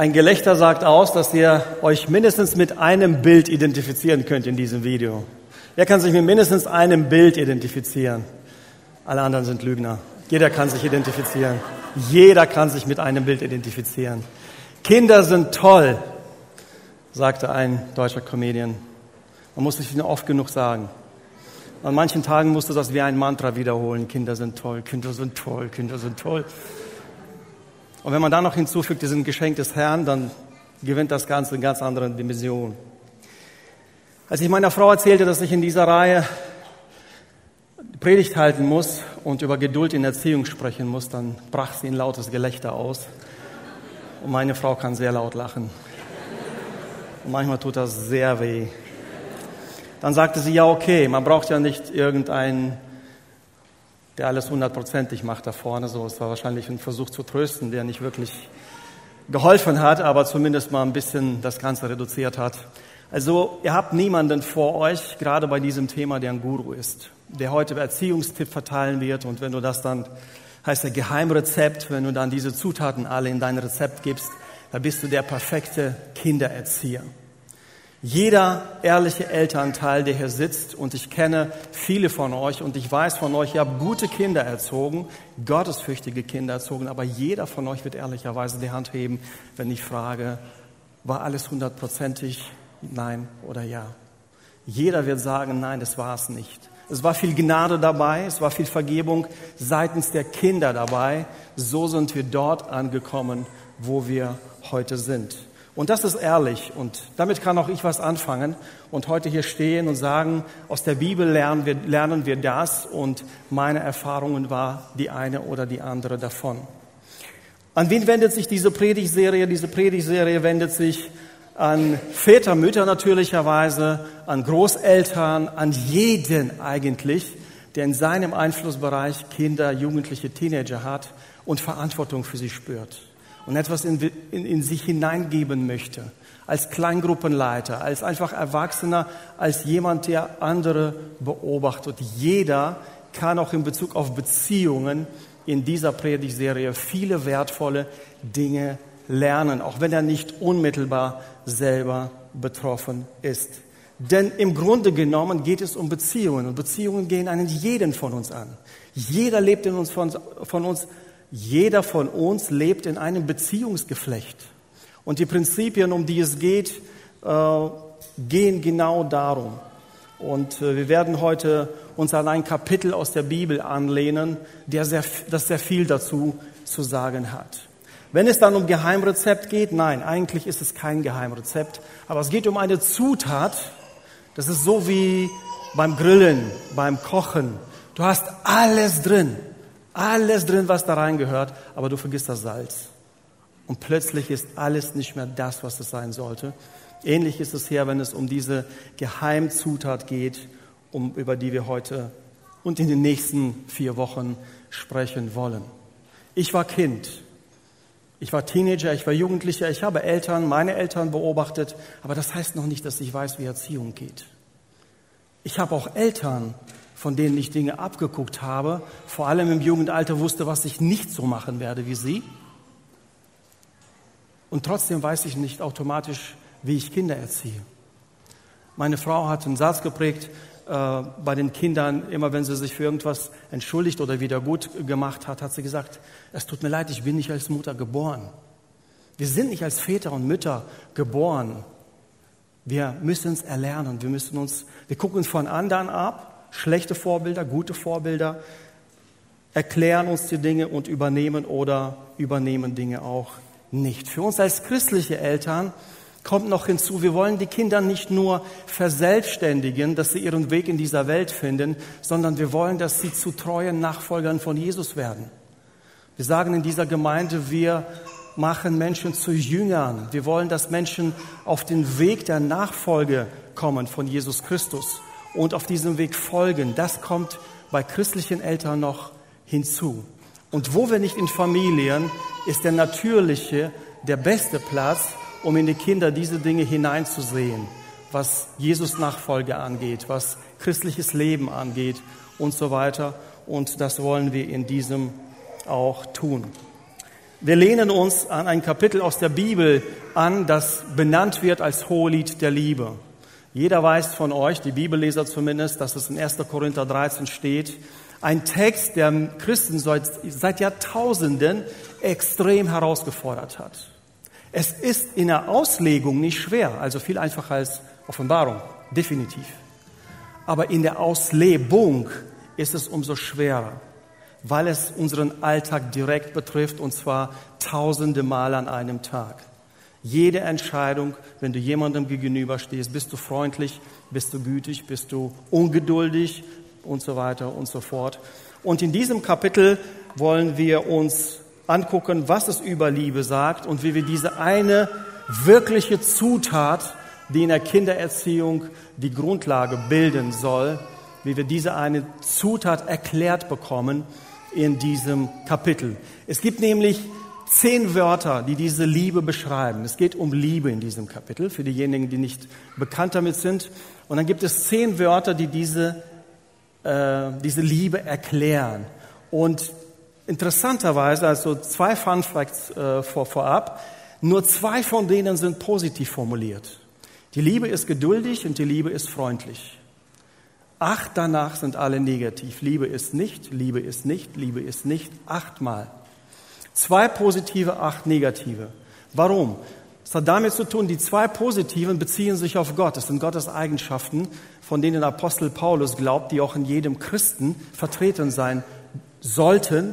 Ein Gelächter sagt aus, dass ihr euch mindestens mit einem Bild identifizieren könnt in diesem Video. Wer kann sich mit mindestens einem Bild identifizieren? Alle anderen sind Lügner. Jeder kann sich identifizieren. Jeder kann sich mit einem Bild identifizieren. Kinder sind toll, sagte ein deutscher Comedian. Man muss es nicht oft genug sagen. An manchen Tagen musst du das wie ein Mantra wiederholen. Kinder sind toll, Kinder sind toll, Kinder sind toll. Und wenn man dann noch hinzufügt, die sind Geschenk des Herrn, dann gewinnt das Ganze eine ganz andere Dimension. Als ich meiner Frau erzählte, dass ich in dieser Reihe Predigt halten muss und über Geduld in Erziehung sprechen muss, dann brach sie ein lautes Gelächter aus. Und meine Frau kann sehr laut lachen. Und manchmal tut das sehr weh. Dann sagte sie, ja, okay, man braucht ja nicht irgendeinen, der alles hundertprozentig macht da vorne. So, es war wahrscheinlich ein Versuch zu trösten, der nicht wirklich geholfen hat, aber zumindest mal ein bisschen das Ganze reduziert hat. Also ihr habt niemanden vor euch, gerade bei diesem Thema, der ein Guru ist, der heute Erziehungstipp verteilen wird. Und wenn du das dann, heißt der Geheimrezept, wenn du dann diese Zutaten alle in dein Rezept gibst, da bist du der perfekte Kindererzieher. Jeder ehrliche Elternteil, der hier sitzt, und ich kenne viele von euch und ich weiß von euch, ihr habt gute Kinder erzogen, gottesfürchtige Kinder erzogen, aber jeder von euch wird ehrlicherweise die Hand heben, wenn ich frage, war alles hundertprozentig Nein oder Ja. Jeder wird sagen, nein, das war es nicht. Es war viel Gnade dabei, es war viel Vergebung seitens der Kinder dabei. So sind wir dort angekommen, wo wir heute sind. Und das ist ehrlich und damit kann auch ich was anfangen und heute hier stehen und sagen, aus der Bibel lernen wir, lernen wir das und meine Erfahrungen war die eine oder die andere davon. An wen wendet sich diese Predigserie? Diese Predigserie wendet sich an Väter, Mütter natürlicherweise, an Großeltern, an jeden eigentlich, der in seinem Einflussbereich Kinder, Jugendliche, Teenager hat und Verantwortung für sie spürt und etwas in, in, in sich hineingeben möchte. Als Kleingruppenleiter, als einfach Erwachsener, als jemand, der andere beobachtet. Jeder kann auch in Bezug auf Beziehungen in dieser Predigtserie viele wertvolle Dinge lernen, auch wenn er nicht unmittelbar selber betroffen ist. Denn im Grunde genommen geht es um Beziehungen und Beziehungen gehen einen jeden von uns an. Jeder lebt in uns von, von uns, jeder von uns lebt in einem Beziehungsgeflecht. Und die Prinzipien, um die es geht, äh, gehen genau darum. Und äh, wir werden heute uns an ein Kapitel aus der Bibel anlehnen, der sehr, das sehr viel dazu zu sagen hat. Wenn es dann um Geheimrezept geht, nein, eigentlich ist es kein Geheimrezept, aber es geht um eine Zutat. Das ist so wie beim Grillen, beim Kochen. Du hast alles drin, alles drin, was da reingehört, aber du vergisst das Salz. Und plötzlich ist alles nicht mehr das, was es sein sollte. Ähnlich ist es hier, wenn es um diese Geheimzutat geht, um, über die wir heute und in den nächsten vier Wochen sprechen wollen. Ich war Kind. Ich war Teenager, ich war Jugendlicher, ich habe Eltern, meine Eltern beobachtet, aber das heißt noch nicht, dass ich weiß, wie Erziehung geht. Ich habe auch Eltern, von denen ich Dinge abgeguckt habe, vor allem im Jugendalter wusste, was ich nicht so machen werde wie sie. Und trotzdem weiß ich nicht automatisch, wie ich Kinder erziehe. Meine Frau hat einen Satz geprägt, äh, bei den Kindern, immer wenn sie sich für irgendwas entschuldigt oder wieder gut gemacht hat, hat sie gesagt, es tut mir leid, ich bin nicht als Mutter geboren. Wir sind nicht als Väter und Mütter geboren. Wir müssen es erlernen. Wir müssen uns, wir gucken uns von anderen ab, schlechte Vorbilder, gute Vorbilder, erklären uns die Dinge und übernehmen oder übernehmen Dinge auch nicht. Für uns als christliche Eltern kommt noch hinzu, wir wollen die Kinder nicht nur verselbstständigen, dass sie ihren Weg in dieser Welt finden, sondern wir wollen, dass sie zu treuen Nachfolgern von Jesus werden. Wir sagen in dieser Gemeinde, wir machen Menschen zu Jüngern. Wir wollen, dass Menschen auf den Weg der Nachfolge kommen von Jesus Christus und auf diesem Weg folgen. Das kommt bei christlichen Eltern noch hinzu. Und wo wir nicht in Familien, ist der natürliche, der beste Platz, um in die Kinder diese Dinge hineinzusehen, was Jesus Nachfolge angeht, was christliches Leben angeht und so weiter. Und das wollen wir in diesem auch tun. Wir lehnen uns an ein Kapitel aus der Bibel an, das benannt wird als Hohelied der Liebe. Jeder weiß von euch, die Bibelleser zumindest, dass es in 1. Korinther 13 steht. Ein Text, der Christen seit, Jahrtausenden extrem herausgefordert hat. Es ist in der Auslegung nicht schwer, also viel einfacher als Offenbarung, definitiv. Aber in der Auslebung ist es umso schwerer, weil es unseren Alltag direkt betrifft und zwar tausende Mal an einem Tag. Jede Entscheidung, wenn du jemandem gegenüberstehst, bist du freundlich, bist du gütig, bist du ungeduldig und so weiter und so fort. Und in diesem Kapitel wollen wir uns angucken, was es über Liebe sagt und wie wir diese eine wirkliche Zutat, die in der Kindererziehung die Grundlage bilden soll, wie wir diese eine Zutat erklärt bekommen in diesem Kapitel. Es gibt nämlich zehn Wörter, die diese Liebe beschreiben. Es geht um Liebe in diesem Kapitel, für diejenigen, die nicht bekannt damit sind. Und dann gibt es zehn Wörter, die diese, äh, diese Liebe erklären. Und interessanterweise, also zwei Fun Facts äh, vor, vorab, nur zwei von denen sind positiv formuliert. Die Liebe ist geduldig und die Liebe ist freundlich. Acht danach sind alle negativ. Liebe ist nicht, Liebe ist nicht, Liebe ist nicht. Achtmal. Zwei positive, acht negative. Warum? Es hat damit zu tun, die zwei positiven beziehen sich auf Gott. Das sind Gottes Eigenschaften, von denen Apostel Paulus glaubt, die auch in jedem Christen vertreten sein sollten.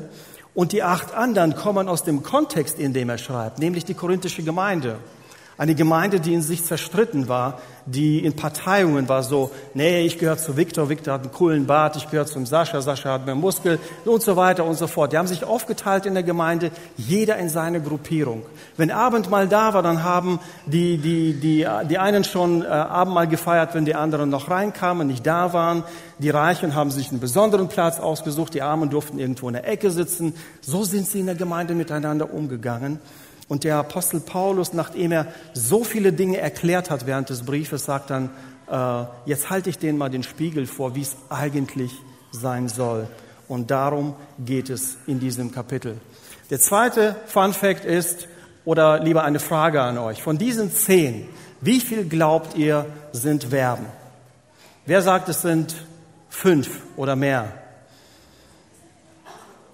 Und die acht anderen kommen aus dem Kontext, in dem er schreibt, nämlich die korinthische Gemeinde. Eine Gemeinde, die in sich zerstritten war, die in Parteiungen war, so, nee, ich gehöre zu Viktor, Viktor hat einen coolen Bart, ich gehöre zum Sascha, Sascha hat mehr Muskel und so weiter und so fort. Die haben sich aufgeteilt in der Gemeinde, jeder in seine Gruppierung. Wenn Abendmahl da war, dann haben die, die, die, die einen schon äh, Abendmahl gefeiert, wenn die anderen noch reinkamen, nicht da waren. Die Reichen haben sich einen besonderen Platz ausgesucht, die Armen durften irgendwo in der Ecke sitzen. So sind sie in der Gemeinde miteinander umgegangen. Und der Apostel Paulus, nachdem er so viele Dinge erklärt hat während des Briefes, sagt dann, äh, jetzt halte ich denen mal den Spiegel vor, wie es eigentlich sein soll. Und darum geht es in diesem Kapitel. Der zweite Fun Fact ist, oder lieber eine Frage an euch, von diesen zehn, wie viel glaubt ihr sind Verben? Wer sagt, es sind fünf oder mehr?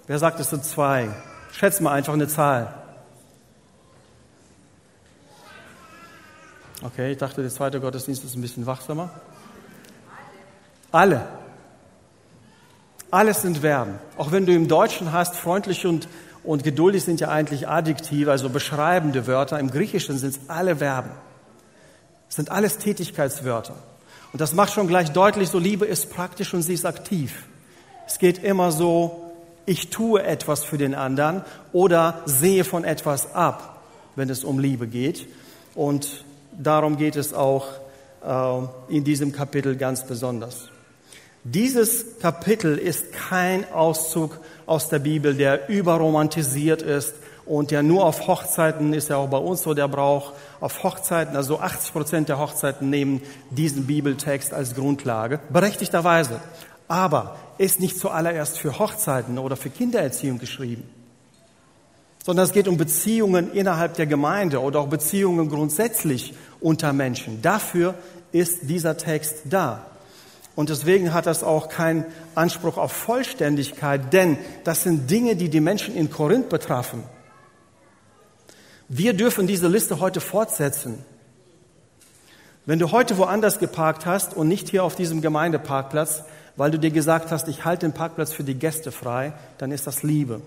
Wer sagt, es sind zwei? Schätzt mal einfach eine Zahl. Okay, ich dachte, der zweite Gottesdienst ist ein bisschen wachsamer. Alle. Alles sind Verben. Auch wenn du im Deutschen hast, freundlich und, und geduldig sind ja eigentlich Adjektive, also beschreibende Wörter. Im Griechischen sind es alle Verben. Es sind alles Tätigkeitswörter. Und das macht schon gleich deutlich, so Liebe ist praktisch und sie ist aktiv. Es geht immer so, ich tue etwas für den anderen oder sehe von etwas ab, wenn es um Liebe geht. Und darum geht es auch äh, in diesem Kapitel ganz besonders. Dieses Kapitel ist kein Auszug aus der Bibel, der überromantisiert ist und der nur auf Hochzeiten ist ja auch bei uns so der Brauch. Auf Hochzeiten, also 80 Prozent der Hochzeiten nehmen diesen Bibeltext als Grundlage, berechtigterweise. Aber ist nicht zuallererst für Hochzeiten oder für Kindererziehung geschrieben sondern es geht um Beziehungen innerhalb der Gemeinde oder auch Beziehungen grundsätzlich unter Menschen. Dafür ist dieser Text da. Und deswegen hat das auch keinen Anspruch auf Vollständigkeit, denn das sind Dinge, die die Menschen in Korinth betrafen. Wir dürfen diese Liste heute fortsetzen. Wenn du heute woanders geparkt hast und nicht hier auf diesem Gemeindeparkplatz, weil du dir gesagt hast, ich halte den Parkplatz für die Gäste frei, dann ist das Liebe.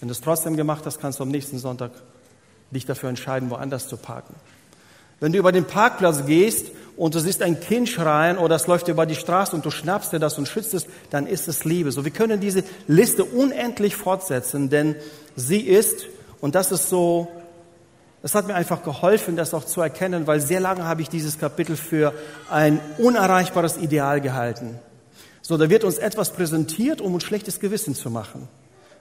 Wenn du es trotzdem gemacht hast, kannst du am nächsten Sonntag dich dafür entscheiden, woanders zu parken. Wenn du über den Parkplatz gehst und du siehst ein Kind schreien oder es läuft über die Straße und du schnappst dir das und schützt es, dann ist es Liebe. So, wir können diese Liste unendlich fortsetzen, denn sie ist, und das ist so, es hat mir einfach geholfen, das auch zu erkennen, weil sehr lange habe ich dieses Kapitel für ein unerreichbares Ideal gehalten. So, da wird uns etwas präsentiert, um uns schlechtes Gewissen zu machen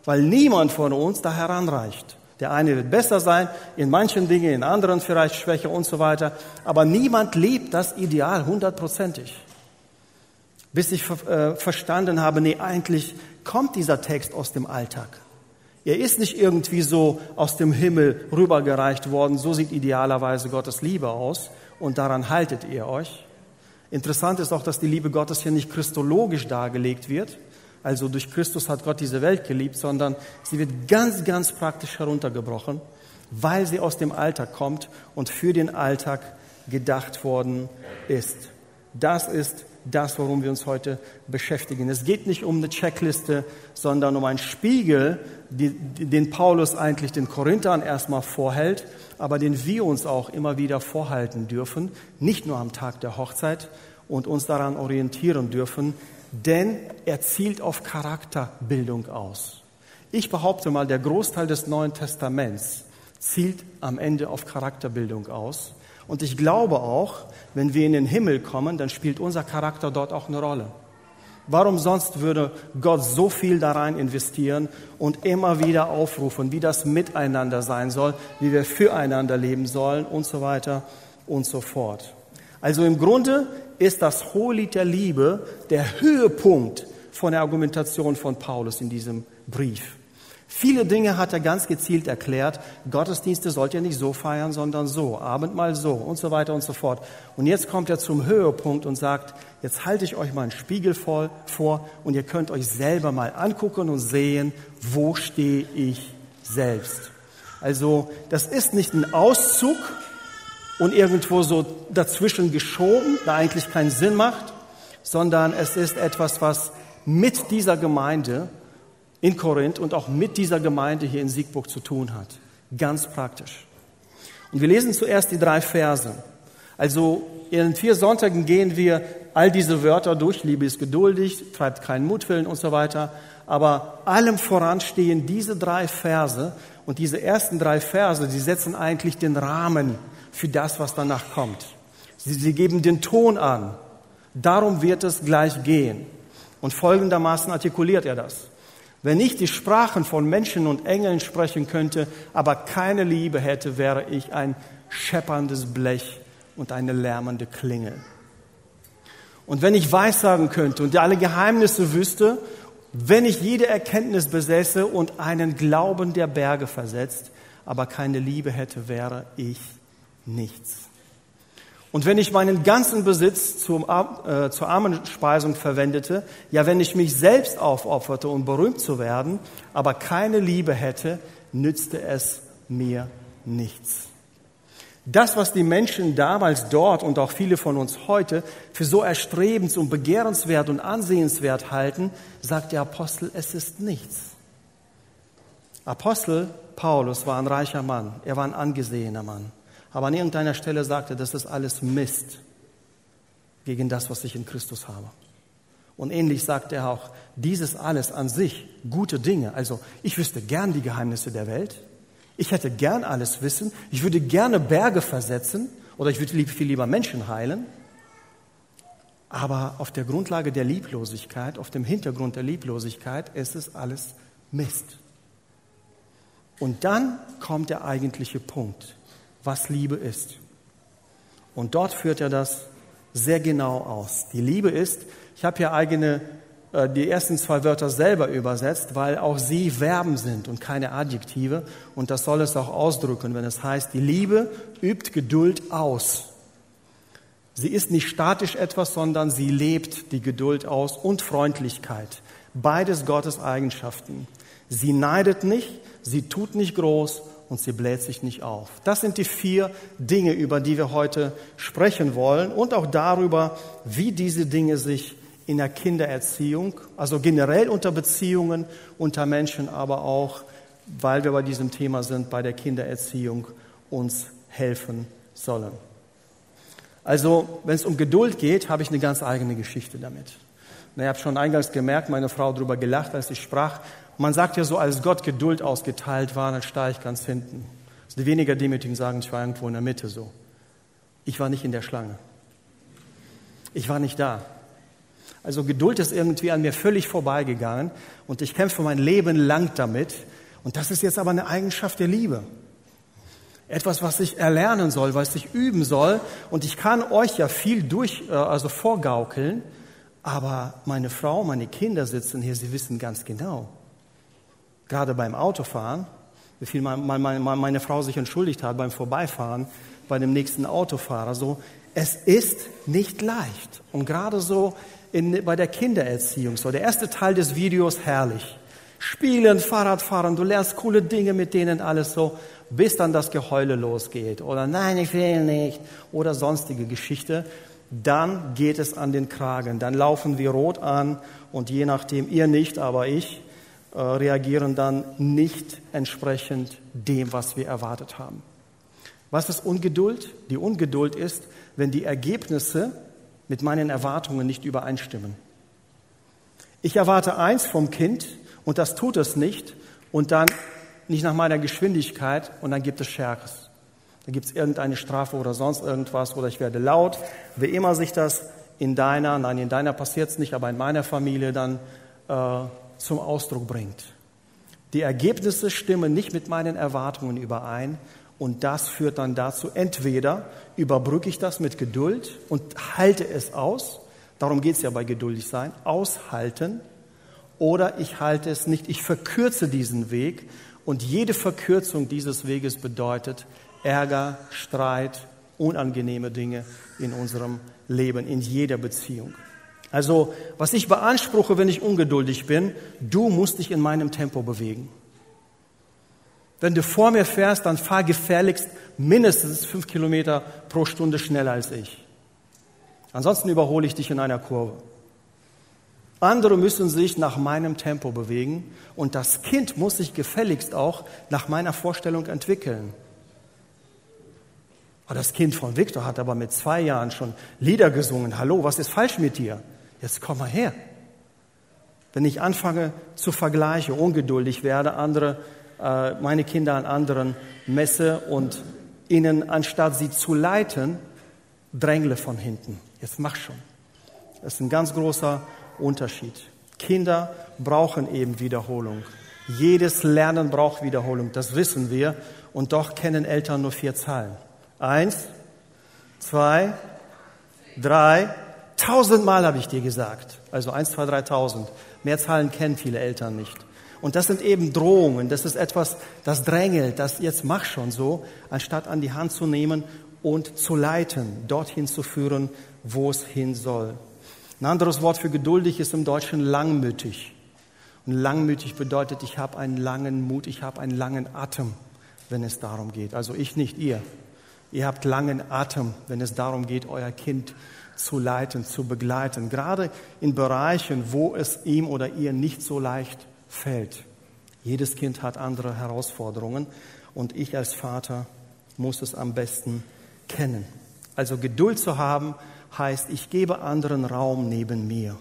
weil niemand von uns da heranreicht. Der eine wird besser sein, in manchen Dingen, in anderen vielleicht schwächer und so weiter, aber niemand lebt das Ideal hundertprozentig. Bis ich äh, verstanden habe, nee, eigentlich kommt dieser Text aus dem Alltag. Er ist nicht irgendwie so aus dem Himmel rübergereicht worden. So sieht idealerweise Gottes Liebe aus. Und daran haltet ihr euch. Interessant ist auch, dass die Liebe Gottes hier nicht christologisch dargelegt wird. Also durch Christus hat Gott diese Welt geliebt, sondern sie wird ganz, ganz praktisch heruntergebrochen, weil sie aus dem Alltag kommt und für den Alltag gedacht worden ist. Das ist das, worum wir uns heute beschäftigen. Es geht nicht um eine Checkliste, sondern um einen Spiegel, den Paulus eigentlich den Korinthern erstmal vorhält, aber den wir uns auch immer wieder vorhalten dürfen, nicht nur am Tag der Hochzeit und uns daran orientieren dürfen, denn er zielt auf Charakterbildung aus. Ich behaupte mal, der Großteil des Neuen Testaments zielt am Ende auf Charakterbildung aus. Und ich glaube auch, wenn wir in den Himmel kommen, dann spielt unser Charakter dort auch eine Rolle. Warum sonst würde Gott so viel da rein investieren und immer wieder aufrufen, wie das miteinander sein soll, wie wir füreinander leben sollen und so weiter und so fort. Also im Grunde ist das Hohelied der Liebe der Höhepunkt von der Argumentation von Paulus in diesem Brief. Viele Dinge hat er ganz gezielt erklärt. Gottesdienste sollt ihr nicht so feiern, sondern so, Abendmahl so und so weiter und so fort. Und jetzt kommt er zum Höhepunkt und sagt, jetzt halte ich euch mal einen Spiegel voll vor und ihr könnt euch selber mal angucken und sehen, wo stehe ich selbst. Also das ist nicht ein Auszug und irgendwo so dazwischen geschoben, da eigentlich keinen Sinn macht, sondern es ist etwas, was mit dieser Gemeinde in Korinth und auch mit dieser Gemeinde hier in Siegburg zu tun hat. Ganz praktisch. Und wir lesen zuerst die drei Verse. Also in vier Sonntagen gehen wir all diese Wörter durch. Liebe ist geduldig, treibt keinen Mutwillen und so weiter. Aber allem voran stehen diese drei Verse. Und diese ersten drei Verse, die setzen eigentlich den Rahmen für das, was danach kommt. Sie, sie geben den Ton an. Darum wird es gleich gehen. Und folgendermaßen artikuliert er das. Wenn ich die Sprachen von Menschen und Engeln sprechen könnte, aber keine Liebe hätte, wäre ich ein schepperndes Blech und eine lärmende Klingel. Und wenn ich weissagen könnte und alle Geheimnisse wüsste, wenn ich jede Erkenntnis besäße und einen Glauben der Berge versetzt, aber keine Liebe hätte, wäre ich nichts. Und wenn ich meinen ganzen Besitz zum, äh, zur Armenspeisung verwendete, ja, wenn ich mich selbst aufopferte, um berühmt zu werden, aber keine Liebe hätte, nützte es mir nichts. Das, was die Menschen damals dort und auch viele von uns heute für so erstrebens- und begehrenswert und ansehenswert halten, sagt der Apostel, es ist nichts. Apostel Paulus war ein reicher Mann, er war ein angesehener Mann. Aber an irgendeiner Stelle sagte, das ist alles Mist gegen das, was ich in Christus habe. Und ähnlich sagt er auch, dieses alles an sich, gute Dinge. Also ich wüsste gern die Geheimnisse der Welt. Ich hätte gern alles wissen. Ich würde gerne Berge versetzen oder ich würde viel lieber Menschen heilen. Aber auf der Grundlage der Lieblosigkeit, auf dem Hintergrund der Lieblosigkeit ist es alles Mist. Und dann kommt der eigentliche Punkt was Liebe ist. Und dort führt er das sehr genau aus. Die Liebe ist, ich habe hier eigene, äh, die ersten zwei Wörter selber übersetzt, weil auch sie Verben sind und keine Adjektive. Und das soll es auch ausdrücken, wenn es heißt, die Liebe übt Geduld aus. Sie ist nicht statisch etwas, sondern sie lebt die Geduld aus und Freundlichkeit. Beides Gottes Eigenschaften. Sie neidet nicht, sie tut nicht groß und sie bläht sich nicht auf. Das sind die vier Dinge, über die wir heute sprechen wollen und auch darüber, wie diese Dinge sich in der Kindererziehung, also generell unter Beziehungen unter Menschen, aber auch, weil wir bei diesem Thema sind, bei der Kindererziehung uns helfen sollen. Also, wenn es um Geduld geht, habe ich eine ganz eigene Geschichte damit. Ich habe schon eingangs gemerkt, meine Frau darüber gelacht, als ich sprach. Man sagt ja so, als Gott Geduld ausgeteilt war, dann stand ich ganz hinten. Also die weniger Demütigen sagen, ich war irgendwo in der Mitte so. Ich war nicht in der Schlange. Ich war nicht da. Also Geduld ist irgendwie an mir völlig vorbeigegangen und ich kämpfe mein Leben lang damit. Und das ist jetzt aber eine Eigenschaft der Liebe. Etwas, was ich erlernen soll, was ich üben soll. Und ich kann euch ja viel durch, äh, also vorgaukeln. Aber meine Frau, meine Kinder sitzen hier, sie wissen ganz genau, gerade beim Autofahren, wie viel meine Frau sich entschuldigt hat beim Vorbeifahren bei dem nächsten Autofahrer. So, es ist nicht leicht. Und gerade so in, bei der Kindererziehung, so der erste Teil des Videos herrlich. Spielen, Fahrradfahren, du lernst coole Dinge mit denen, alles so, bis dann das Geheule losgeht. Oder nein, ich will nicht. Oder sonstige Geschichte. Dann geht es an den Kragen. Dann laufen wir rot an und je nachdem, ihr nicht, aber ich, äh, reagieren dann nicht entsprechend dem, was wir erwartet haben. Was ist Ungeduld? Die Ungeduld ist, wenn die Ergebnisse mit meinen Erwartungen nicht übereinstimmen. Ich erwarte eins vom Kind und das tut es nicht und dann nicht nach meiner Geschwindigkeit und dann gibt es Schärfes. Dann gibt es irgendeine Strafe oder sonst irgendwas oder ich werde laut. Wie immer sich das in deiner, nein, in deiner passiert es nicht, aber in meiner Familie dann äh, zum Ausdruck bringt. Die Ergebnisse stimmen nicht mit meinen Erwartungen überein und das führt dann dazu, entweder überbrücke ich das mit Geduld und halte es aus, darum geht es ja bei geduldig sein, aushalten, oder ich halte es nicht, ich verkürze diesen Weg und jede Verkürzung dieses Weges bedeutet Ärger, Streit, unangenehme Dinge in unserem Leben, in jeder Beziehung. Also, was ich beanspruche, wenn ich ungeduldig bin, du musst dich in meinem Tempo bewegen. Wenn du vor mir fährst, dann fahr gefährlichst mindestens fünf Kilometer pro Stunde schneller als ich. Ansonsten überhole ich dich in einer Kurve. Andere müssen sich nach meinem Tempo bewegen und das Kind muss sich gefälligst auch nach meiner Vorstellung entwickeln. Das Kind von Viktor hat aber mit zwei Jahren schon Lieder gesungen. Hallo, was ist falsch mit dir? Jetzt komm mal her. Wenn ich anfange zu vergleichen, ungeduldig werde, andere äh, meine Kinder an anderen messe und ihnen, anstatt sie zu leiten, drängle von hinten. Jetzt mach schon. Das ist ein ganz großer Unterschied. Kinder brauchen eben Wiederholung. Jedes Lernen braucht Wiederholung, das wissen wir. Und doch kennen Eltern nur vier Zahlen. Eins, zwei, drei, tausendmal habe ich dir gesagt. Also eins, zwei, drei, tausend. Mehr Zahlen kennen viele Eltern nicht. Und das sind eben Drohungen, das ist etwas, das drängelt, das jetzt mach schon so, anstatt an die Hand zu nehmen und zu leiten, dorthin zu führen, wo es hin soll. Ein anderes Wort für geduldig ist im Deutschen langmütig. Und langmütig bedeutet, ich habe einen langen Mut, ich habe einen langen Atem, wenn es darum geht. Also ich nicht ihr. Ihr habt langen Atem, wenn es darum geht, euer Kind zu leiten, zu begleiten. Gerade in Bereichen, wo es ihm oder ihr nicht so leicht fällt. Jedes Kind hat andere Herausforderungen und ich als Vater muss es am besten kennen. Also Geduld zu haben heißt, ich gebe anderen Raum neben mir.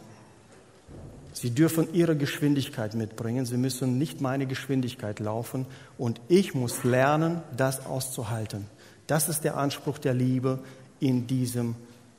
Sie dürfen ihre Geschwindigkeit mitbringen, sie müssen nicht meine Geschwindigkeit laufen und ich muss lernen, das auszuhalten. Das ist der Anspruch der Liebe in diesem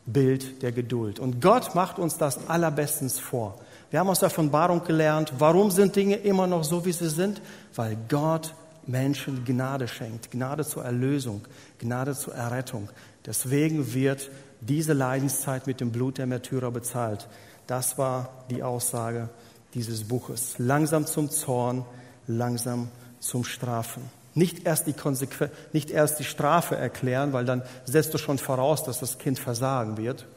Bild der Geduld. Und Gott macht uns das allerbestens vor. Wir haben aus der Offenbarung gelernt, warum sind Dinge immer noch so, wie sie sind? Weil Gott Menschen Gnade schenkt, Gnade zur Erlösung, Gnade zur Errettung. Deswegen wird diese Leidenszeit mit dem Blut der Märtyrer bezahlt. Das war die Aussage dieses Buches. Langsam zum Zorn, langsam zum Strafen. Nicht erst die, Konsequen nicht erst die Strafe erklären, weil dann setzt du schon voraus, dass das Kind versagen wird,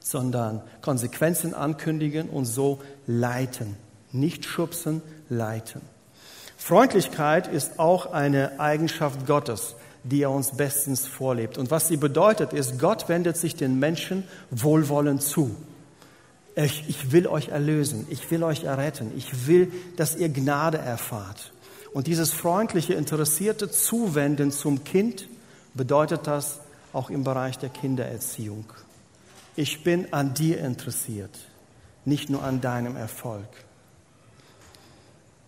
sondern Konsequenzen ankündigen und so leiten. Nicht schubsen, leiten. Freundlichkeit ist auch eine Eigenschaft Gottes, die er uns bestens vorlebt. Und was sie bedeutet, ist, Gott wendet sich den Menschen wohlwollend zu. Ich, ich will euch erlösen, ich will euch erretten, ich will, dass ihr Gnade erfahrt. Und dieses freundliche, interessierte Zuwenden zum Kind bedeutet das auch im Bereich der Kindererziehung ich bin an dir interessiert, nicht nur an deinem Erfolg.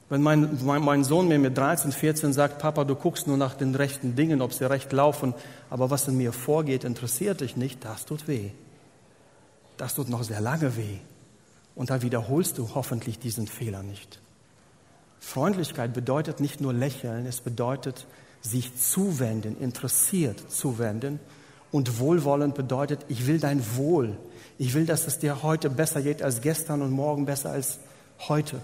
Wenn mein, mein, mein, Sohn mir mit 13, 14 sagt, Papa, du guckst nur nach den rechten Dingen, ob sie recht laufen, aber was in mir vorgeht, interessiert dich nicht, das tut weh. Das tut noch sehr lange weh. Und da wiederholst du hoffentlich diesen Fehler nicht. Freundlichkeit bedeutet nicht nur lächeln, es bedeutet sich zuwenden, interessiert zuwenden und wohlwollend bedeutet, ich will dein Wohl. Ich will, dass es dir heute besser geht als gestern und morgen besser als heute.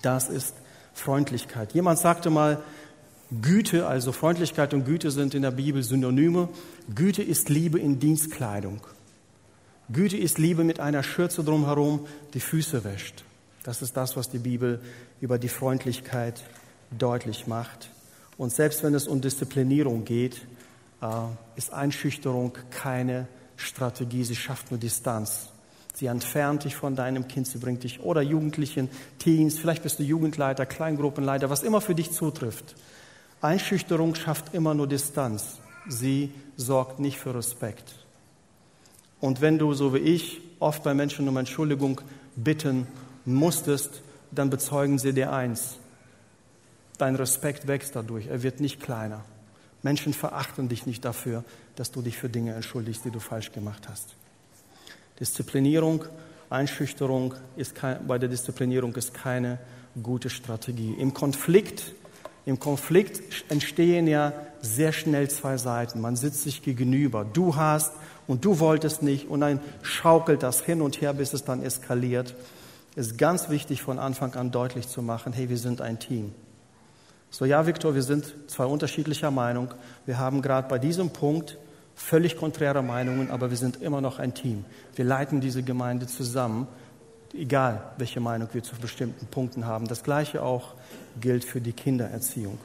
Das ist Freundlichkeit. Jemand sagte mal, Güte, also Freundlichkeit und Güte sind in der Bibel Synonyme. Güte ist Liebe in Dienstkleidung. Güte ist Liebe mit einer Schürze drumherum, die Füße wäscht. Das ist das, was die Bibel über die Freundlichkeit deutlich macht. Und selbst wenn es um Disziplinierung geht, äh, ist Einschüchterung keine Strategie, sie schafft nur Distanz. Sie entfernt dich von deinem Kind, sie bringt dich oder Jugendlichen, Teens, vielleicht bist du Jugendleiter, Kleingruppenleiter, was immer für dich zutrifft. Einschüchterung schafft immer nur Distanz. Sie sorgt nicht für Respekt. Und wenn du, so wie ich, oft bei Menschen um Entschuldigung bitten musstest, dann bezeugen sie dir eins. Dein Respekt wächst dadurch, er wird nicht kleiner. Menschen verachten dich nicht dafür, dass du dich für Dinge entschuldigst, die du falsch gemacht hast. Disziplinierung, Einschüchterung ist kein, bei der Disziplinierung ist keine gute Strategie. Im Konflikt, im Konflikt entstehen ja sehr schnell zwei Seiten. Man sitzt sich gegenüber. Du hast und du wolltest nicht und dann schaukelt das hin und her, bis es dann eskaliert. Ist ganz wichtig von Anfang an deutlich zu machen, hey, wir sind ein Team. So, ja, Viktor, wir sind zwei unterschiedlicher Meinung. Wir haben gerade bei diesem Punkt völlig konträre Meinungen, aber wir sind immer noch ein Team. Wir leiten diese Gemeinde zusammen, egal welche Meinung wir zu bestimmten Punkten haben. Das Gleiche auch gilt für die Kindererziehung.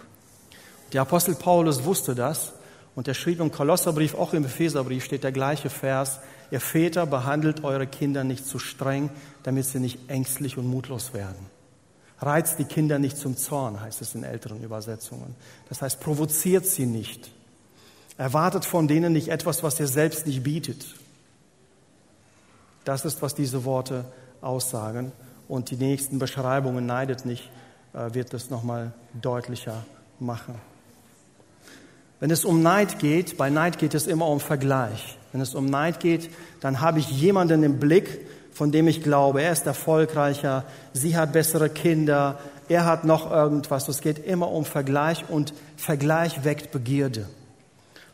Der Apostel Paulus wusste das und er schrieb im Kolosserbrief, auch im Epheserbrief steht der gleiche Vers, ihr Väter behandelt eure Kinder nicht zu streng, damit sie nicht ängstlich und mutlos werden. Reizt die Kinder nicht zum Zorn, heißt es in älteren Übersetzungen. Das heißt, provoziert sie nicht. Erwartet von denen nicht etwas, was ihr selbst nicht bietet. Das ist, was diese Worte aussagen. Und die nächsten Beschreibungen, neidet nicht, äh, wird das nochmal deutlicher machen. Wenn es um Neid geht, bei Neid geht es immer um Vergleich. Wenn es um Neid geht, dann habe ich jemanden im Blick, von dem ich glaube, er ist erfolgreicher, sie hat bessere Kinder, er hat noch irgendwas. Es geht immer um Vergleich und Vergleich weckt Begierde.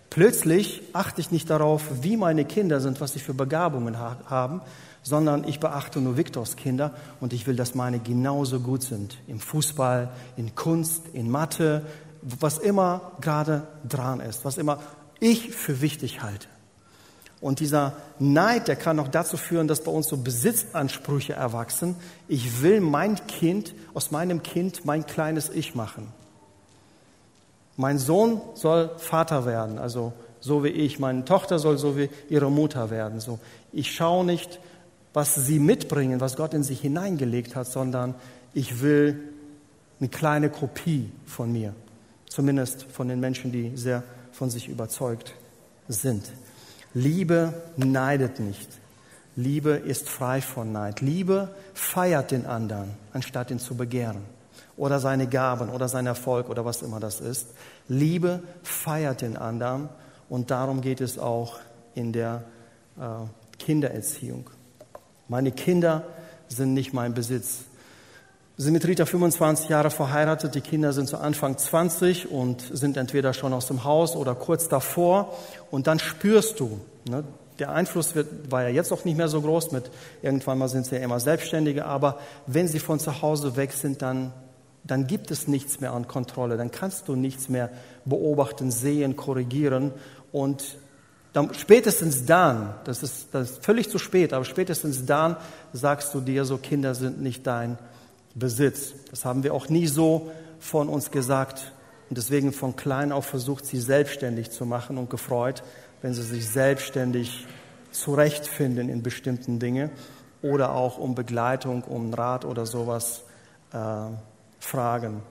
Plötzlich achte ich nicht darauf, wie meine Kinder sind, was sie für Begabungen ha haben, sondern ich beachte nur Viktors Kinder und ich will, dass meine genauso gut sind. Im Fußball, in Kunst, in Mathe, was immer gerade dran ist, was immer ich für wichtig halte. Und dieser Neid, der kann auch dazu führen, dass bei uns so Besitzansprüche erwachsen. Ich will mein Kind, aus meinem Kind mein kleines Ich machen. Mein Sohn soll Vater werden, also so wie ich. Meine Tochter soll so wie ihre Mutter werden. So. Ich schaue nicht, was sie mitbringen, was Gott in sich hineingelegt hat, sondern ich will eine kleine Kopie von mir. Zumindest von den Menschen, die sehr von sich überzeugt sind. Liebe neidet nicht. Liebe ist frei von Neid. Liebe feiert den anderen, anstatt ihn zu begehren. Oder seine Gaben oder sein Erfolg oder was immer das ist. Liebe feiert den anderen und darum geht es auch in der äh, Kindererziehung. Meine Kinder sind nicht mein Besitz. Wir sind mit Rita 25 Jahre verheiratet, die Kinder sind zu Anfang 20 und sind entweder schon aus dem Haus oder kurz davor. Und dann spürst du, ne, der Einfluss wird, war ja jetzt auch nicht mehr so groß, mit irgendwann mal sind sie ja immer Selbstständige, aber wenn sie von zu Hause weg sind, dann, dann gibt es nichts mehr an Kontrolle, dann kannst du nichts mehr beobachten, sehen, korrigieren. Und dann, spätestens dann, das ist, das ist völlig zu spät, aber spätestens dann sagst du dir, so Kinder sind nicht dein Besitz. Das haben wir auch nie so von uns gesagt und deswegen von klein auf versucht, sie selbstständig zu machen und gefreut, wenn sie sich selbstständig zurechtfinden in bestimmten Dingen oder auch um Begleitung, um Rat oder sowas äh, fragen.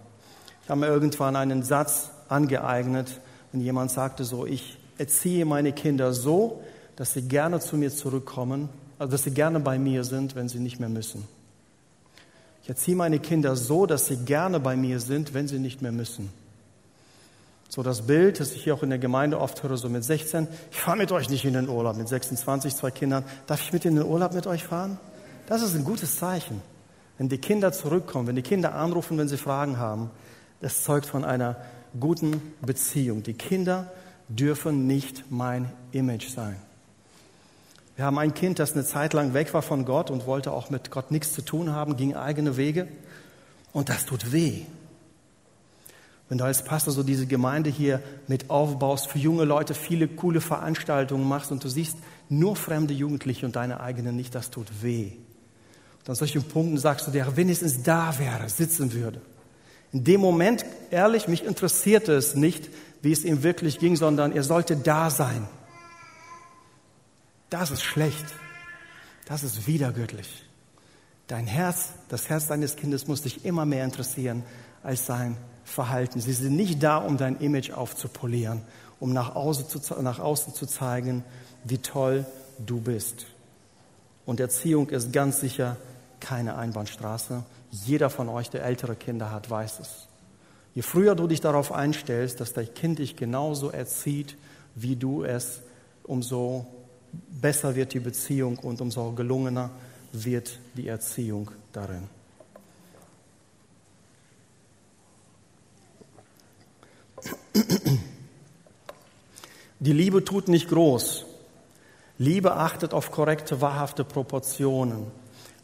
Ich habe mir irgendwann einen Satz angeeignet, wenn jemand sagte so, ich erziehe meine Kinder so, dass sie gerne zu mir zurückkommen, also dass sie gerne bei mir sind, wenn sie nicht mehr müssen. Ich erziehe meine Kinder so, dass sie gerne bei mir sind, wenn sie nicht mehr müssen. So das Bild, das ich hier auch in der Gemeinde oft höre, so mit 16, ich fahre mit euch nicht in den Urlaub, mit 26, zwei Kindern, darf ich mit in den Urlaub mit euch fahren? Das ist ein gutes Zeichen. Wenn die Kinder zurückkommen, wenn die Kinder anrufen, wenn sie Fragen haben, das zeugt von einer guten Beziehung. Die Kinder dürfen nicht mein Image sein. Wir haben ein Kind, das eine Zeit lang weg war von Gott und wollte auch mit Gott nichts zu tun haben, ging eigene Wege. Und das tut weh. Wenn du als Pastor so diese Gemeinde hier mit aufbaust, für junge Leute viele coole Veranstaltungen machst und du siehst nur fremde Jugendliche und deine eigenen nicht, das tut weh. Und an solchen Punkten sagst du dir, wenn es da wäre, sitzen würde. In dem Moment, ehrlich, mich interessierte es nicht, wie es ihm wirklich ging, sondern er sollte da sein. Das ist schlecht. Das ist widergöttlich. Dein Herz, das Herz deines Kindes muss dich immer mehr interessieren als sein Verhalten. Sie sind nicht da, um dein Image aufzupolieren, um nach außen zu, nach außen zu zeigen, wie toll du bist. Und Erziehung ist ganz sicher keine Einbahnstraße. Jeder von euch, der ältere Kinder hat, weiß es. Je früher du dich darauf einstellst, dass dein Kind dich genauso erzieht, wie du es, umso besser wird die Beziehung und umso gelungener wird die Erziehung darin. Die Liebe tut nicht groß. Liebe achtet auf korrekte, wahrhafte Proportionen.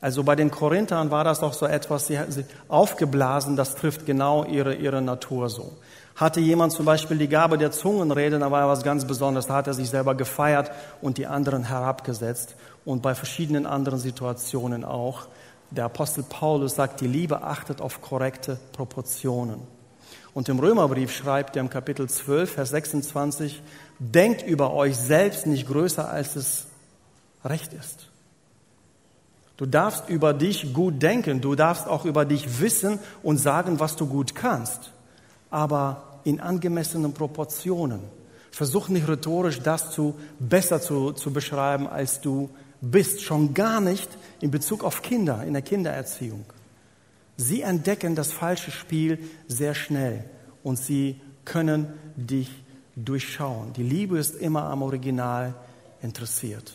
Also bei den Korinthern war das auch so etwas, sie sie aufgeblasen, das trifft genau ihre, ihre Natur so. Hatte jemand zum Beispiel die Gabe der Zungenrede, dann war er was ganz Besonderes, da hat er sich selber gefeiert und die anderen herabgesetzt. Und bei verschiedenen anderen Situationen auch. Der Apostel Paulus sagt, die Liebe achtet auf korrekte Proportionen. Und im Römerbrief schreibt er im Kapitel 12, Vers 26, denkt über euch selbst nicht größer, als es recht ist. Du darfst über dich gut denken, du darfst auch über dich wissen und sagen, was du gut kannst, aber in angemessenen Proportionen. Versuch nicht rhetorisch das zu, besser zu, zu beschreiben, als du bist, schon gar nicht in Bezug auf Kinder, in der Kindererziehung. Sie entdecken das falsche Spiel sehr schnell und sie können dich durchschauen. Die Liebe ist immer am Original interessiert.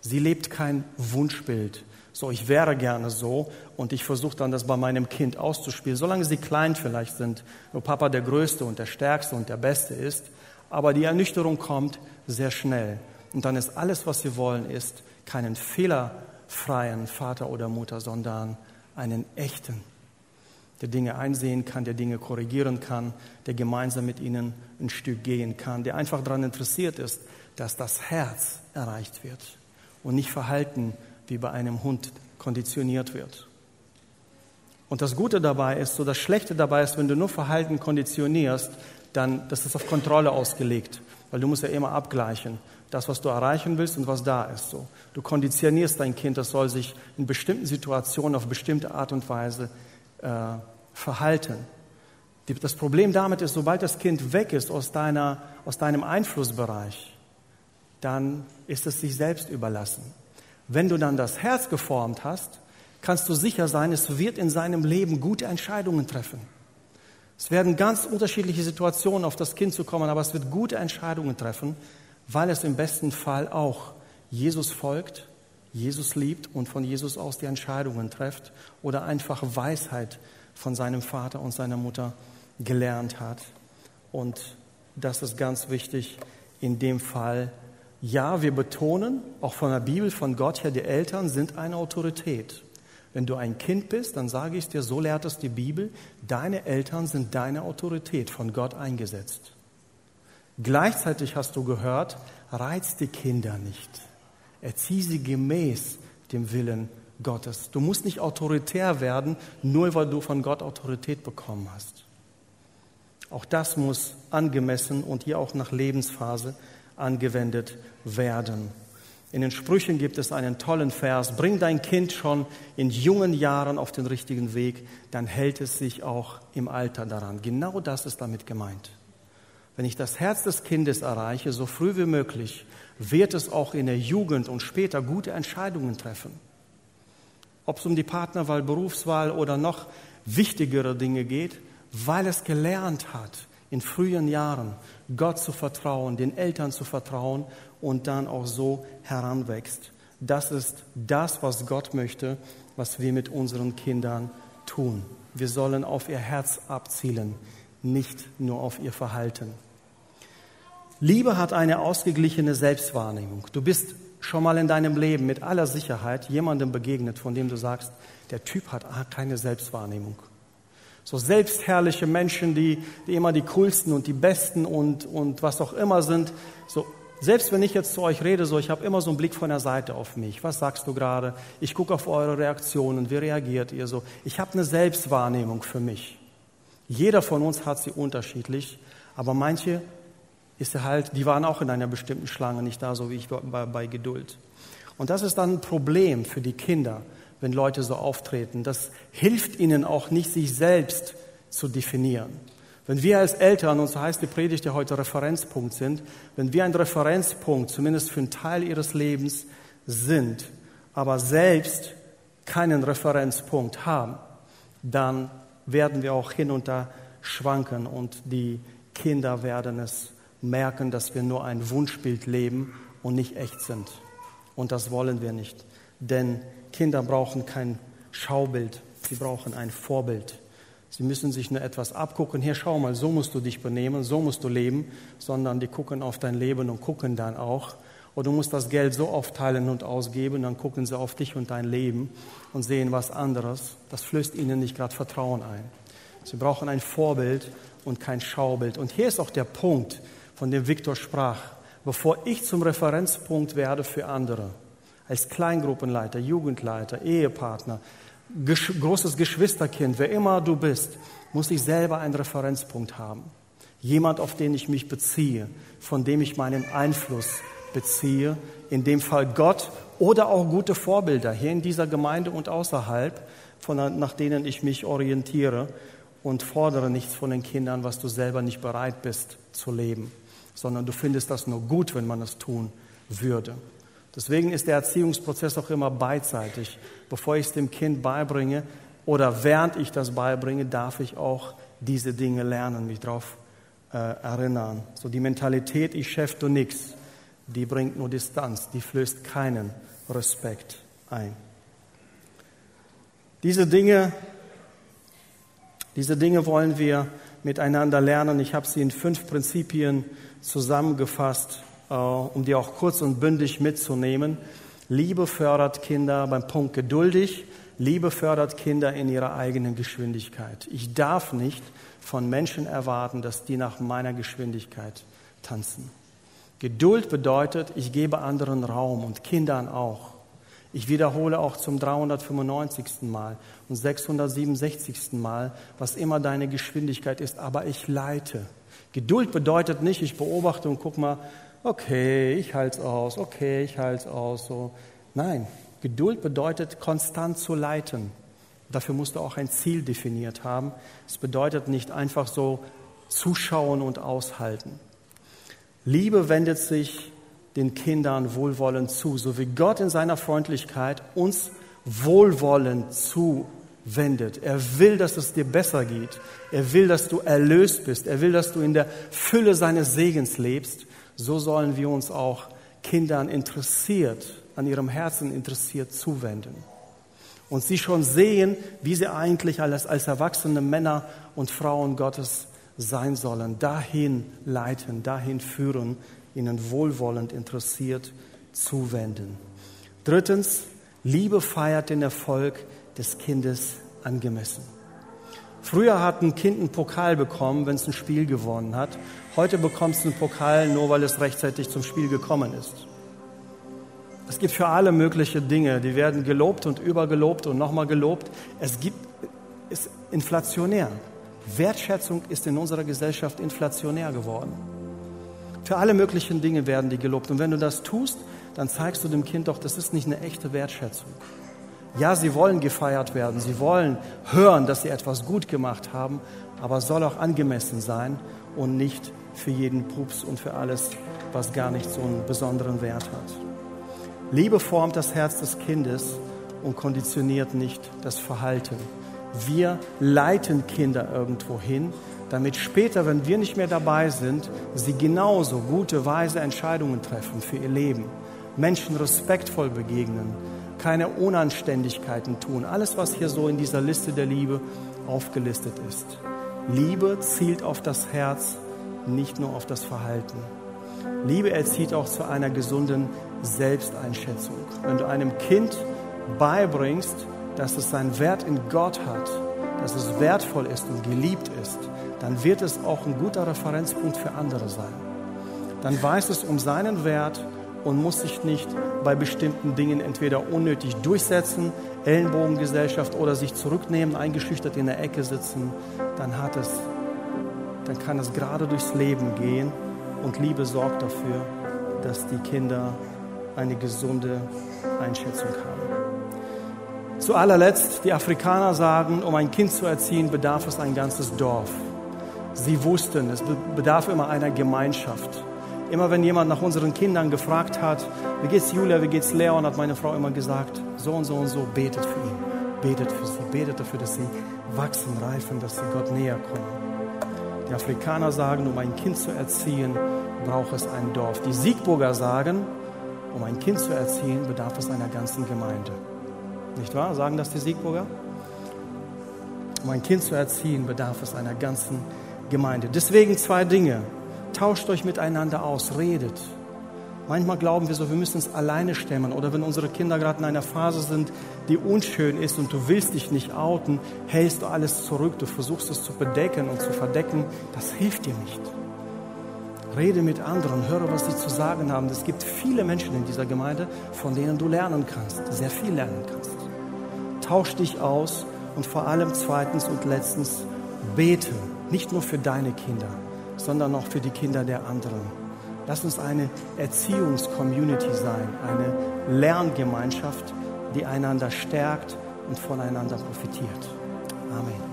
Sie lebt kein Wunschbild, so, ich wäre gerne so und ich versuche dann das bei meinem Kind auszuspielen, solange sie klein vielleicht sind, wo Papa der Größte und der Stärkste und der Beste ist. Aber die Ernüchterung kommt sehr schnell. Und dann ist alles, was sie wollen, ist keinen fehlerfreien Vater oder Mutter, sondern einen echten, der Dinge einsehen kann, der Dinge korrigieren kann, der gemeinsam mit ihnen ein Stück gehen kann, der einfach daran interessiert ist, dass das Herz erreicht wird und nicht Verhalten wie bei einem Hund konditioniert wird. Und das Gute dabei ist, so das Schlechte dabei ist, wenn du nur Verhalten konditionierst, dann, das ist auf Kontrolle ausgelegt, weil du musst ja immer abgleichen, das, was du erreichen willst und was da ist. So, du konditionierst dein Kind, das soll sich in bestimmten Situationen auf bestimmte Art und Weise äh, verhalten. Die, das Problem damit ist, sobald das Kind weg ist aus, deiner, aus deinem Einflussbereich, dann ist es sich selbst überlassen. Wenn du dann das Herz geformt hast, kannst du sicher sein, es wird in seinem Leben gute Entscheidungen treffen. Es werden ganz unterschiedliche Situationen auf das Kind zu kommen, aber es wird gute Entscheidungen treffen, weil es im besten Fall auch Jesus folgt, Jesus liebt und von Jesus aus die Entscheidungen trifft oder einfach Weisheit von seinem Vater und seiner Mutter gelernt hat. Und das ist ganz wichtig in dem Fall, ja, wir betonen, auch von der Bibel, von Gott her, die Eltern sind eine Autorität. Wenn du ein Kind bist, dann sage ich dir, so lehrt es die Bibel, deine Eltern sind deine Autorität, von Gott eingesetzt. Gleichzeitig hast du gehört, reiz die Kinder nicht. Erzieh sie gemäß dem Willen Gottes. Du musst nicht autoritär werden, nur weil du von Gott Autorität bekommen hast. Auch das muss angemessen und hier auch nach Lebensphase angewendet werden. In den Sprüchen gibt es einen tollen Vers, bring dein Kind schon in jungen Jahren auf den richtigen Weg, dann hält es sich auch im Alter daran. Genau das ist damit gemeint. Wenn ich das Herz des Kindes erreiche, so früh wie möglich, wird es auch in der Jugend und später gute Entscheidungen treffen. Ob es um die Partnerwahl, Berufswahl oder noch wichtigere Dinge geht, weil es gelernt hat, in frühen Jahren Gott zu vertrauen, den Eltern zu vertrauen und dann auch so heranwächst. Das ist das, was Gott möchte, was wir mit unseren Kindern tun. Wir sollen auf ihr Herz abzielen, nicht nur auf ihr Verhalten. Liebe hat eine ausgeglichene Selbstwahrnehmung. Du bist schon mal in deinem Leben mit aller Sicherheit jemandem begegnet, von dem du sagst, der Typ hat keine Selbstwahrnehmung. So selbstherrliche Menschen, die, die immer die coolsten und die besten und, und was auch immer sind. So, selbst wenn ich jetzt zu euch rede, so, ich habe immer so einen Blick von der Seite auf mich. Was sagst du gerade? Ich gucke auf eure Reaktionen. Wie reagiert ihr so? Ich habe eine Selbstwahrnehmung für mich. Jeder von uns hat sie unterschiedlich, aber manche ist halt, die waren auch in einer bestimmten Schlange, nicht da, so wie ich bei, bei Geduld. Und das ist dann ein Problem für die Kinder, wenn Leute so auftreten. Das hilft ihnen auch nicht, sich selbst zu definieren. Wenn wir als Eltern, und so heißt die Predigt ja heute Referenzpunkt sind, wenn wir ein Referenzpunkt, zumindest für einen Teil ihres Lebens sind, aber selbst keinen Referenzpunkt haben, dann werden wir auch hin und da schwanken und die Kinder werden es merken, dass wir nur ein Wunschbild leben und nicht echt sind. Und das wollen wir nicht. Denn Kinder brauchen kein Schaubild, sie brauchen ein Vorbild. Sie müssen sich nur etwas abgucken. Hier, schau mal, so musst du dich benehmen, so musst du leben, sondern die gucken auf dein Leben und gucken dann auch. Oder du musst das Geld so aufteilen und ausgeben, dann gucken sie auf dich und dein Leben und sehen was anderes. Das flößt ihnen nicht gerade Vertrauen ein. Sie brauchen ein Vorbild und kein Schaubild. Und hier ist auch der Punkt, von dem Viktor sprach. Bevor ich zum Referenzpunkt werde für andere, als Kleingruppenleiter, Jugendleiter, Ehepartner, gesch großes Geschwisterkind, wer immer du bist, muss ich selber einen Referenzpunkt haben. Jemand, auf den ich mich beziehe, von dem ich meinen Einfluss beziehe, in dem Fall Gott oder auch gute Vorbilder hier in dieser Gemeinde und außerhalb, von, nach denen ich mich orientiere und fordere nichts von den Kindern, was du selber nicht bereit bist zu leben, sondern du findest das nur gut, wenn man es tun würde. Deswegen ist der Erziehungsprozess auch immer beidseitig. Bevor ich es dem Kind beibringe oder während ich das beibringe, darf ich auch diese Dinge lernen, mich darauf äh, erinnern. So die Mentalität, ich chef, du nix, die bringt nur Distanz, die flößt keinen Respekt ein. Diese Dinge, diese Dinge wollen wir miteinander lernen. Ich habe sie in fünf Prinzipien zusammengefasst um die auch kurz und bündig mitzunehmen. Liebe fördert Kinder beim Punkt geduldig. Liebe fördert Kinder in ihrer eigenen Geschwindigkeit. Ich darf nicht von Menschen erwarten, dass die nach meiner Geschwindigkeit tanzen. Geduld bedeutet, ich gebe anderen Raum und Kindern auch. Ich wiederhole auch zum 395. Mal und 667. Mal, was immer deine Geschwindigkeit ist, aber ich leite. Geduld bedeutet nicht, ich beobachte und guck mal, okay, ich halte aus, okay, ich halte aus. So. Nein, Geduld bedeutet, konstant zu leiten. Dafür musst du auch ein Ziel definiert haben. Es bedeutet nicht einfach so zuschauen und aushalten. Liebe wendet sich den Kindern wohlwollend zu, so wie Gott in seiner Freundlichkeit uns wohlwollend zuwendet. Er will, dass es dir besser geht. Er will, dass du erlöst bist. Er will, dass du in der Fülle seines Segens lebst so sollen wir uns auch Kindern interessiert, an ihrem Herzen interessiert zuwenden. Und sie schon sehen, wie sie eigentlich als, als erwachsene Männer und Frauen Gottes sein sollen, dahin leiten, dahin führen, ihnen wohlwollend interessiert zuwenden. Drittens, Liebe feiert den Erfolg des Kindes angemessen. Früher hat ein Kind einen Pokal bekommen, wenn es ein Spiel gewonnen hat. Heute bekommst du einen Pokal nur, weil es rechtzeitig zum Spiel gekommen ist. Es gibt für alle mögliche Dinge, die werden gelobt und übergelobt und nochmal gelobt. Es gibt, ist inflationär. Wertschätzung ist in unserer Gesellschaft inflationär geworden. Für alle möglichen Dinge werden die gelobt. Und wenn du das tust, dann zeigst du dem Kind doch, das ist nicht eine echte Wertschätzung. Ja, sie wollen gefeiert werden, sie wollen hören, dass sie etwas gut gemacht haben, aber soll auch angemessen sein und nicht für jeden Pups und für alles, was gar nicht so einen besonderen Wert hat. Liebe formt das Herz des Kindes und konditioniert nicht das Verhalten. Wir leiten Kinder irgendwo hin, damit später, wenn wir nicht mehr dabei sind, sie genauso gute, weise Entscheidungen treffen für ihr Leben, Menschen respektvoll begegnen, keine Unanständigkeiten tun. Alles, was hier so in dieser Liste der Liebe aufgelistet ist. Liebe zielt auf das Herz, nicht nur auf das Verhalten. Liebe erzieht auch zu einer gesunden Selbsteinschätzung. Wenn du einem Kind beibringst, dass es seinen Wert in Gott hat dass es wertvoll ist und geliebt ist, dann wird es auch ein guter Referenzpunkt für andere sein. Dann weiß es um seinen Wert und muss sich nicht bei bestimmten Dingen entweder unnötig durchsetzen, Ellenbogengesellschaft oder sich zurücknehmen, eingeschüchtert in der Ecke sitzen. Dann hat es, dann kann es gerade durchs Leben gehen und Liebe sorgt dafür, dass die Kinder eine gesunde Einschätzung haben. Zu allerletzt, die Afrikaner sagen, um ein Kind zu erziehen, bedarf es ein ganzes Dorf. Sie wussten, es bedarf immer einer Gemeinschaft. Immer wenn jemand nach unseren Kindern gefragt hat, wie geht's Julia, wie geht's Leon, hat meine Frau immer gesagt, so und so und so, betet für ihn, betet für sie, betet dafür, dass sie wachsen, reifen, dass sie Gott näher kommen. Die Afrikaner sagen, um ein Kind zu erziehen, braucht es ein Dorf. Die Siegburger sagen, um ein Kind zu erziehen, bedarf es einer ganzen Gemeinde. Nicht wahr? Sagen das die Siegburger? Um ein Kind zu erziehen, bedarf es einer ganzen Gemeinde. Deswegen zwei Dinge. Tauscht euch miteinander aus, redet. Manchmal glauben wir so, wir müssen es alleine stemmen. Oder wenn unsere Kinder gerade in einer Phase sind, die unschön ist und du willst dich nicht outen, hältst du alles zurück. Du versuchst es zu bedecken und zu verdecken. Das hilft dir nicht. Rede mit anderen, höre, was sie zu sagen haben. Es gibt viele Menschen in dieser Gemeinde, von denen du lernen kannst, sehr viel lernen kannst. Tausch dich aus und vor allem zweitens und letztens bete, nicht nur für deine Kinder, sondern auch für die Kinder der anderen. Lass uns eine Erziehungscommunity sein, eine Lerngemeinschaft, die einander stärkt und voneinander profitiert. Amen.